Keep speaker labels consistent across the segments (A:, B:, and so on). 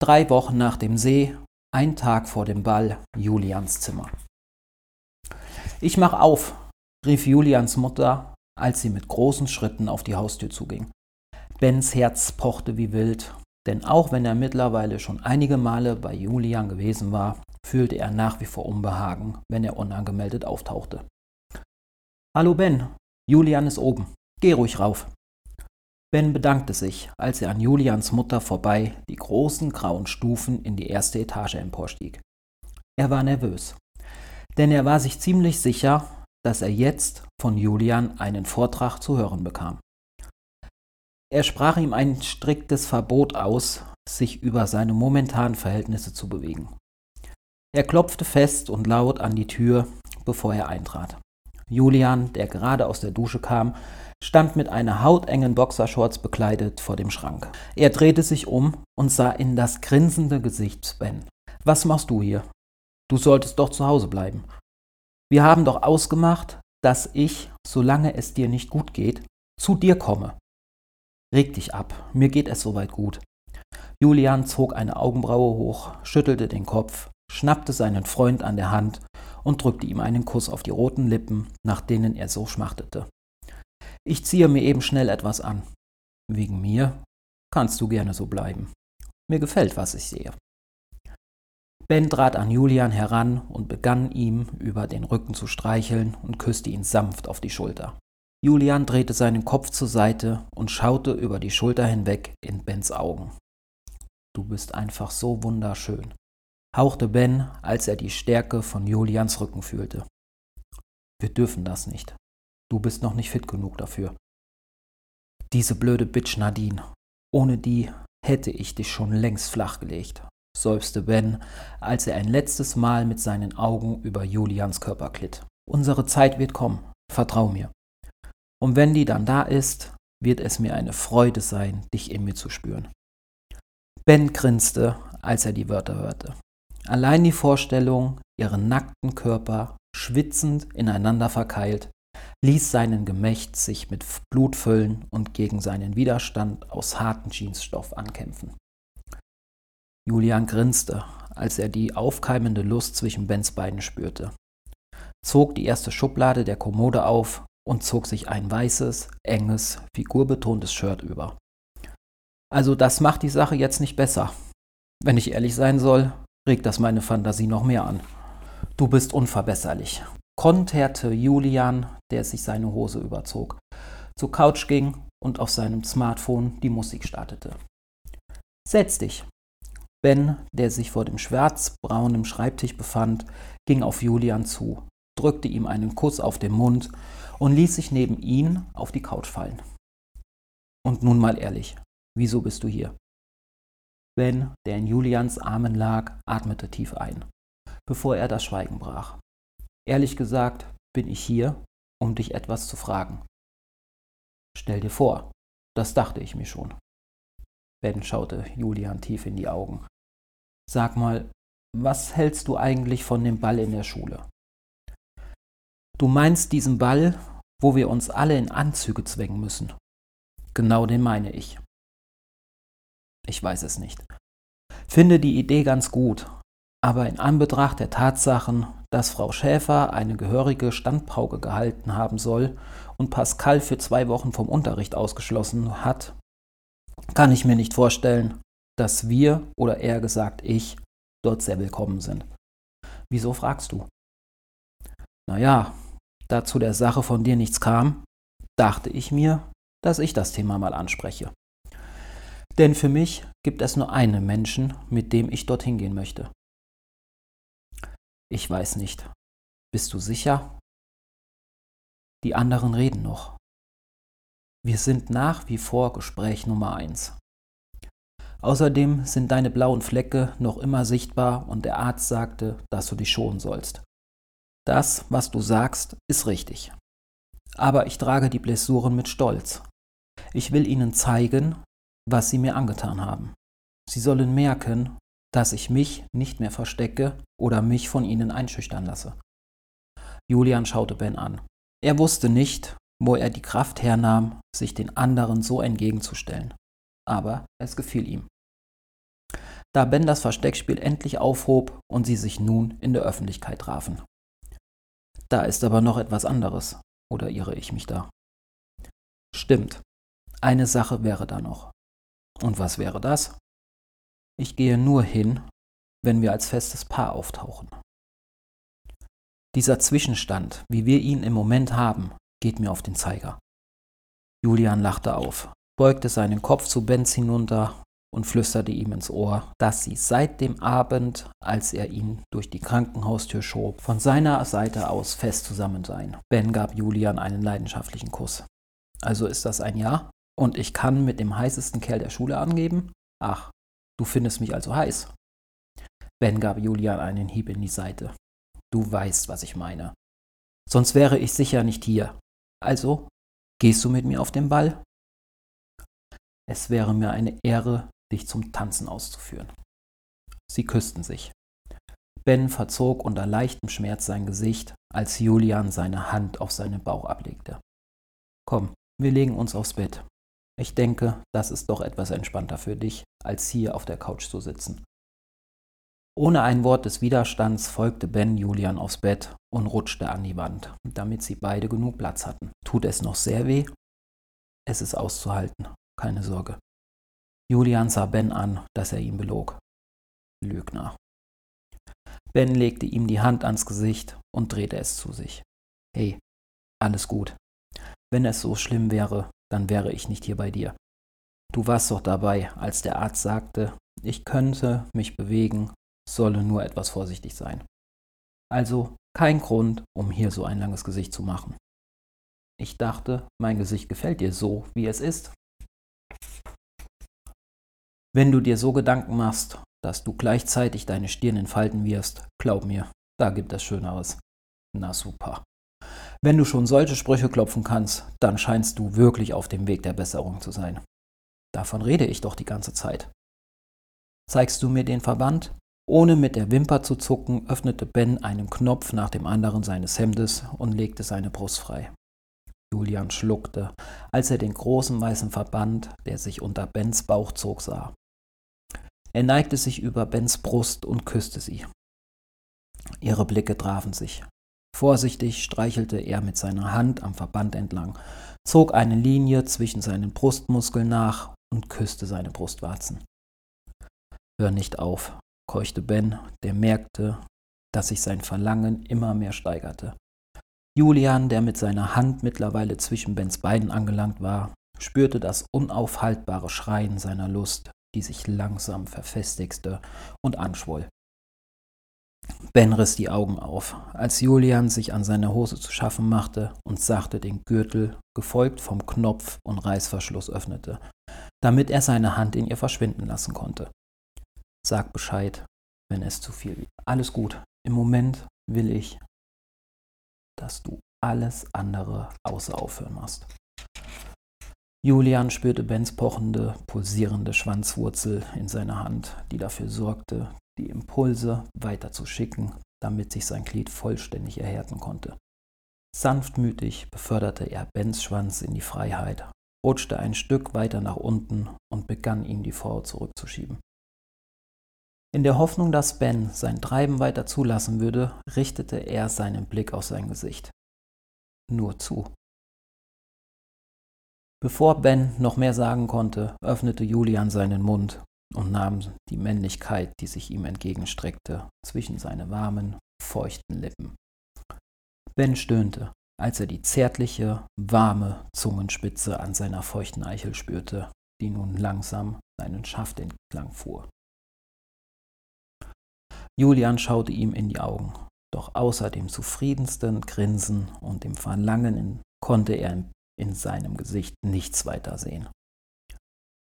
A: Drei Wochen nach dem See, ein Tag vor dem Ball, Julians Zimmer. Ich mach auf, rief Julians Mutter, als sie mit großen Schritten auf die Haustür zuging. Bens Herz pochte wie wild, denn auch wenn er mittlerweile schon einige Male bei Julian gewesen war, fühlte er nach wie vor Unbehagen, wenn er unangemeldet auftauchte. Hallo Ben, Julian ist oben. Geh ruhig rauf. Ben bedankte sich, als er an Julians Mutter vorbei die großen grauen Stufen in die erste Etage emporstieg. Er war nervös, denn er war sich ziemlich sicher, dass er jetzt von Julian einen Vortrag zu hören bekam. Er sprach ihm ein striktes Verbot aus, sich über seine momentanen Verhältnisse zu bewegen. Er klopfte fest und laut an die Tür, bevor er eintrat. Julian, der gerade aus der Dusche kam, stand mit einer hautengen Boxershorts bekleidet vor dem Schrank. Er drehte sich um und sah in das grinsende Gesicht Ben. Was machst du hier? Du solltest doch zu Hause bleiben. Wir haben doch ausgemacht, dass ich, solange es dir nicht gut geht, zu dir komme. Reg dich ab, mir geht es soweit gut. Julian zog eine Augenbraue hoch, schüttelte den Kopf, schnappte seinen Freund an der Hand und drückte ihm einen Kuss auf die roten Lippen, nach denen er so schmachtete. Ich ziehe mir eben schnell etwas an. Wegen mir kannst du gerne so bleiben. Mir gefällt, was ich sehe. Ben trat an Julian heran und begann ihm über den Rücken zu streicheln und küsste ihn sanft auf die Schulter. Julian drehte seinen Kopf zur Seite und schaute über die Schulter hinweg in Bens Augen. Du bist einfach so wunderschön, hauchte Ben, als er die Stärke von Julians Rücken fühlte. Wir dürfen das nicht. Du bist noch nicht fit genug dafür. Diese blöde Bitch Nadine. Ohne die hätte ich dich schon längst flachgelegt, seufzte Ben, als er ein letztes Mal mit seinen Augen über Julians Körper glitt. Unsere Zeit wird kommen, vertrau mir. Und wenn die dann da ist, wird es mir eine Freude sein, dich in mir zu spüren. Ben grinste, als er die Wörter hörte. Allein die Vorstellung, ihren nackten Körper schwitzend ineinander verkeilt, ließ seinen Gemächt sich mit Blut füllen und gegen seinen Widerstand aus hartem Jeansstoff ankämpfen. Julian grinste, als er die aufkeimende Lust zwischen Bens Beinen spürte, zog die erste Schublade der Kommode auf und zog sich ein weißes, enges, figurbetontes Shirt über. Also das macht die Sache jetzt nicht besser. Wenn ich ehrlich sein soll, regt das meine Fantasie noch mehr an. Du bist unverbesserlich, konterte Julian, der sich seine Hose überzog, zur Couch ging und auf seinem Smartphone die Musik startete. Setz dich. Ben, der sich vor dem schwarzbraunen Schreibtisch befand, ging auf Julian zu, drückte ihm einen Kuss auf den Mund und ließ sich neben ihn auf die Couch fallen. Und nun mal ehrlich, wieso bist du hier? Ben, der in Julians Armen lag, atmete tief ein, bevor er das Schweigen brach. Ehrlich gesagt bin ich hier, um dich etwas zu fragen. Stell dir vor, das dachte ich mir schon. Ben schaute Julian tief in die Augen. Sag mal, was hältst du eigentlich von dem Ball in der Schule? Du meinst diesen Ball, wo wir uns alle in Anzüge zwängen müssen? Genau den meine ich. Ich weiß es nicht. Finde die Idee ganz gut, aber in Anbetracht der Tatsachen, dass Frau Schäfer eine gehörige Standpauke gehalten haben soll und Pascal für zwei Wochen vom Unterricht ausgeschlossen hat, kann ich mir nicht vorstellen, dass wir, oder eher gesagt ich, dort sehr willkommen sind. Wieso fragst du? Naja, da zu der Sache von dir nichts kam, dachte ich mir, dass ich das Thema mal anspreche. Denn für mich gibt es nur einen Menschen, mit dem ich dorthin gehen möchte. Ich weiß nicht. Bist du sicher? Die anderen reden noch. Wir sind nach wie vor Gespräch Nummer eins. Außerdem sind deine blauen Flecke noch immer sichtbar und der Arzt sagte, dass du dich schonen sollst. Das, was du sagst, ist richtig. Aber ich trage die Blessuren mit Stolz. Ich will ihnen zeigen, was sie mir angetan haben. Sie sollen merken, dass ich mich nicht mehr verstecke oder mich von ihnen einschüchtern lasse. Julian schaute Ben an. Er wusste nicht, wo er die Kraft hernahm, sich den anderen so entgegenzustellen. Aber es gefiel ihm. da Ben das Versteckspiel endlich aufhob und sie sich nun in der Öffentlichkeit trafen. Da ist aber noch etwas anderes, oder irre ich mich da? Stimmt, eine Sache wäre da noch. Und was wäre das? Ich gehe nur hin, wenn wir als festes Paar auftauchen. Dieser Zwischenstand, wie wir ihn im Moment haben, geht mir auf den Zeiger. Julian lachte auf, beugte seinen Kopf zu Benz hinunter und flüsterte ihm ins Ohr, dass sie seit dem Abend, als er ihn durch die Krankenhaustür schob, von seiner Seite aus fest zusammen seien. Ben gab Julian einen leidenschaftlichen Kuss. Also ist das ein Ja? Und ich kann mit dem heißesten Kerl der Schule angeben? Ach, du findest mich also heiß. Ben gab Julian einen Hieb in die Seite. Du weißt, was ich meine. Sonst wäre ich sicher nicht hier. Also, gehst du mit mir auf den Ball? Es wäre mir eine Ehre, dich zum Tanzen auszuführen. Sie küssten sich. Ben verzog unter leichtem Schmerz sein Gesicht, als Julian seine Hand auf seinen Bauch ablegte. Komm, wir legen uns aufs Bett. Ich denke, das ist doch etwas entspannter für dich, als hier auf der Couch zu sitzen. Ohne ein Wort des Widerstands folgte Ben Julian aufs Bett und rutschte an die Wand, damit sie beide genug Platz hatten. Tut es noch sehr weh? Es ist auszuhalten, keine Sorge. Julian sah Ben an, dass er ihn belog. Lügner. Ben legte ihm die Hand ans Gesicht und drehte es zu sich. Hey, alles gut. Wenn es so schlimm wäre, dann wäre ich nicht hier bei dir. Du warst doch dabei, als der Arzt sagte, ich könnte mich bewegen, solle nur etwas vorsichtig sein. Also kein Grund, um hier so ein langes Gesicht zu machen. Ich dachte, mein Gesicht gefällt dir so, wie es ist. Wenn du dir so Gedanken machst, dass du gleichzeitig deine Stirn entfalten wirst, glaub mir, da gibt es Schöneres. Na super. Wenn du schon solche Sprüche klopfen kannst, dann scheinst du wirklich auf dem Weg der Besserung zu sein. Davon rede ich doch die ganze Zeit. Zeigst du mir den Verband? Ohne mit der Wimper zu zucken, öffnete Ben einen Knopf nach dem anderen seines Hemdes und legte seine Brust frei. Julian schluckte, als er den großen weißen Verband, der sich unter Bens Bauch zog, sah. Er neigte sich über Bens Brust und küsste sie. Ihre Blicke trafen sich. Vorsichtig streichelte er mit seiner Hand am Verband entlang, zog eine Linie zwischen seinen Brustmuskeln nach und küsste seine Brustwarzen. Hör nicht auf, keuchte Ben, der merkte, dass sich sein Verlangen immer mehr steigerte. Julian, der mit seiner Hand mittlerweile zwischen Bens Beinen angelangt war, spürte das unaufhaltbare Schreien seiner Lust, die sich langsam verfestigte und anschwoll. Ben riss die Augen auf, als Julian sich an seiner Hose zu schaffen machte und sachte den Gürtel, gefolgt vom Knopf und Reißverschluss öffnete, damit er seine Hand in ihr verschwinden lassen konnte. Sag Bescheid, wenn es zu viel wird. Alles gut. Im Moment will ich, dass du alles andere außer aufhören machst. Julian spürte Bens pochende, pulsierende Schwanzwurzel in seiner Hand, die dafür sorgte, die Impulse weiterzuschicken, damit sich sein Glied vollständig erhärten konnte. Sanftmütig beförderte er Bens Schwanz in die Freiheit, rutschte ein Stück weiter nach unten und begann ihm die Frau zurückzuschieben. In der Hoffnung, dass Ben sein Treiben weiter zulassen würde, richtete er seinen Blick auf sein Gesicht. Nur zu. Bevor Ben noch mehr sagen konnte, öffnete Julian seinen Mund und nahm die Männlichkeit, die sich ihm entgegenstreckte, zwischen seine warmen, feuchten Lippen. Ben stöhnte, als er die zärtliche, warme Zungenspitze an seiner feuchten Eichel spürte, die nun langsam seinen Schaft entlang fuhr. Julian schaute ihm in die Augen, doch außer dem zufriedensten Grinsen und dem Verlangen konnte er in seinem Gesicht nichts weiter sehen.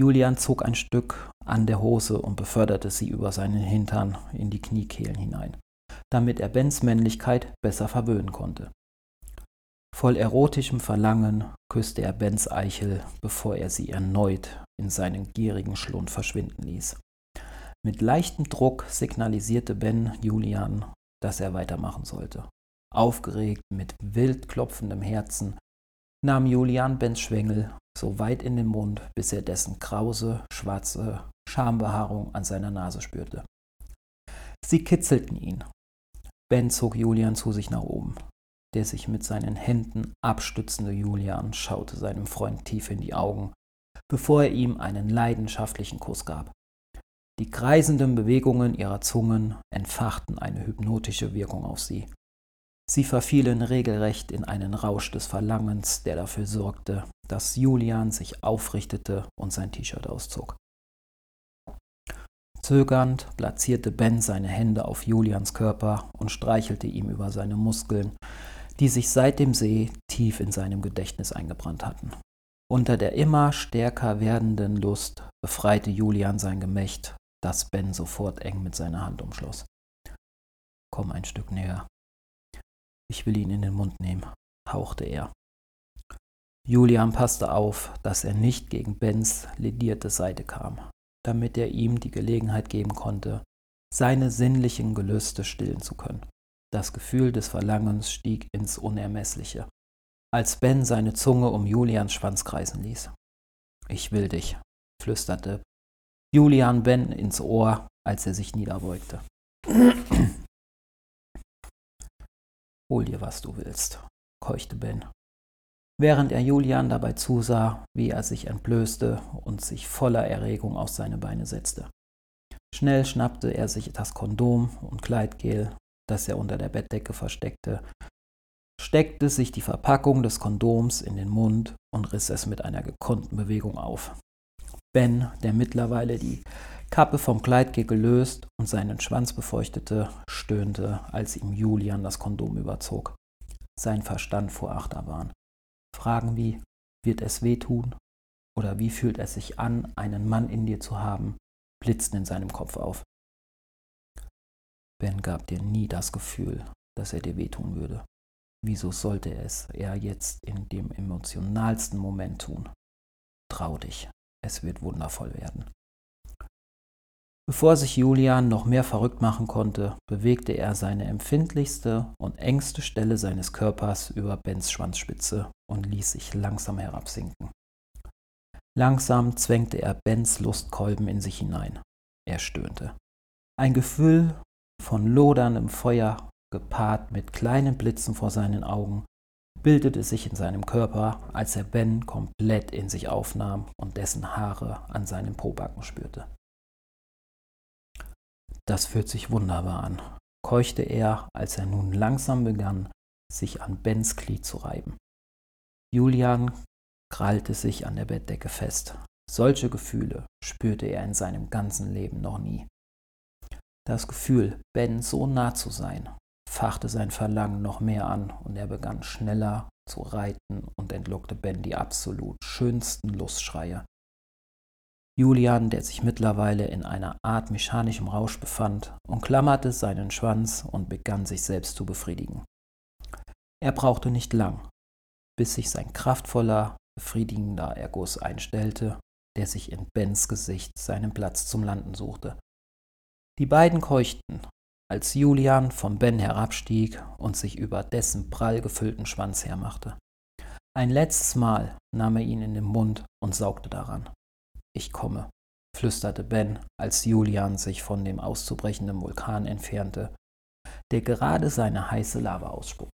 A: Julian zog ein Stück an der Hose und beförderte sie über seinen Hintern in die Kniekehlen hinein, damit er Bens Männlichkeit besser verwöhnen konnte. Voll erotischem Verlangen küsste er Bens Eichel, bevor er sie erneut in seinen gierigen Schlund verschwinden ließ. Mit leichtem Druck signalisierte Ben Julian, dass er weitermachen sollte. Aufgeregt, mit wild klopfendem Herzen, nahm Julian Bens Schwengel so weit in den Mund, bis er dessen krause, schwarze Schambehaarung an seiner Nase spürte. Sie kitzelten ihn. Ben zog Julian zu sich nach oben. Der sich mit seinen Händen abstützende Julian schaute seinem Freund tief in die Augen, bevor er ihm einen leidenschaftlichen Kuss gab. Die kreisenden Bewegungen ihrer Zungen entfachten eine hypnotische Wirkung auf sie. Sie verfielen regelrecht in einen Rausch des Verlangens, der dafür sorgte, dass Julian sich aufrichtete und sein T-Shirt auszog. Zögernd platzierte Ben seine Hände auf Julians Körper und streichelte ihm über seine Muskeln, die sich seit dem See tief in seinem Gedächtnis eingebrannt hatten. Unter der immer stärker werdenden Lust befreite Julian sein Gemächt, das Ben sofort eng mit seiner Hand umschloss. Komm ein Stück näher. Ich will ihn in den Mund nehmen, hauchte er. Julian passte auf, dass er nicht gegen Bens ledierte Seite kam damit er ihm die Gelegenheit geben konnte, seine sinnlichen Gelüste stillen zu können. Das Gefühl des Verlangens stieg ins Unermessliche, als Ben seine Zunge um Julians Schwanz kreisen ließ. Ich will dich, flüsterte Julian Ben ins Ohr, als er sich niederbeugte. Hol dir, was du willst, keuchte Ben während er Julian dabei zusah, wie er sich entblößte und sich voller Erregung auf seine Beine setzte. Schnell schnappte er sich das Kondom und Kleidgel, das er unter der Bettdecke versteckte, steckte sich die Verpackung des Kondoms in den Mund und riss es mit einer gekonnten Bewegung auf. Ben, der mittlerweile die Kappe vom Kleidgel gelöst und seinen Schwanz befeuchtete, stöhnte, als ihm Julian das Kondom überzog. Sein Verstand vor Achterbahn. Fragen wie, wird es wehtun? Oder wie fühlt es sich an, einen Mann in dir zu haben, blitzten in seinem Kopf auf. Ben gab dir nie das Gefühl, dass er dir wehtun würde. Wieso sollte es er jetzt in dem emotionalsten Moment tun? Trau dich, es wird wundervoll werden. Bevor sich Julian noch mehr verrückt machen konnte, bewegte er seine empfindlichste und engste Stelle seines Körpers über Bens Schwanzspitze und ließ sich langsam herabsinken. Langsam zwängte er Bens Lustkolben in sich hinein. Er stöhnte. Ein Gefühl von loderndem Feuer, gepaart mit kleinen Blitzen vor seinen Augen, bildete sich in seinem Körper, als er Ben komplett in sich aufnahm und dessen Haare an seinen Pobacken spürte. Das fühlt sich wunderbar an, keuchte er, als er nun langsam begann, sich an Bens Glied zu reiben. Julian krallte sich an der Bettdecke fest. Solche Gefühle spürte er in seinem ganzen Leben noch nie. Das Gefühl, Ben so nah zu sein, fachte sein Verlangen noch mehr an und er begann schneller zu reiten und entlockte Ben die absolut schönsten Lustschreie, Julian, der sich mittlerweile in einer Art mechanischem Rausch befand, umklammerte seinen Schwanz und begann sich selbst zu befriedigen. Er brauchte nicht lang, bis sich sein kraftvoller, befriedigender Erguss einstellte, der sich in Bens Gesicht seinen Platz zum Landen suchte. Die beiden keuchten, als Julian von Ben herabstieg und sich über dessen prall gefüllten Schwanz hermachte. Ein letztes Mal nahm er ihn in den Mund und saugte daran. Ich komme, flüsterte Ben, als Julian sich von dem auszubrechenden Vulkan entfernte, der gerade seine heiße Lava ausspuckte.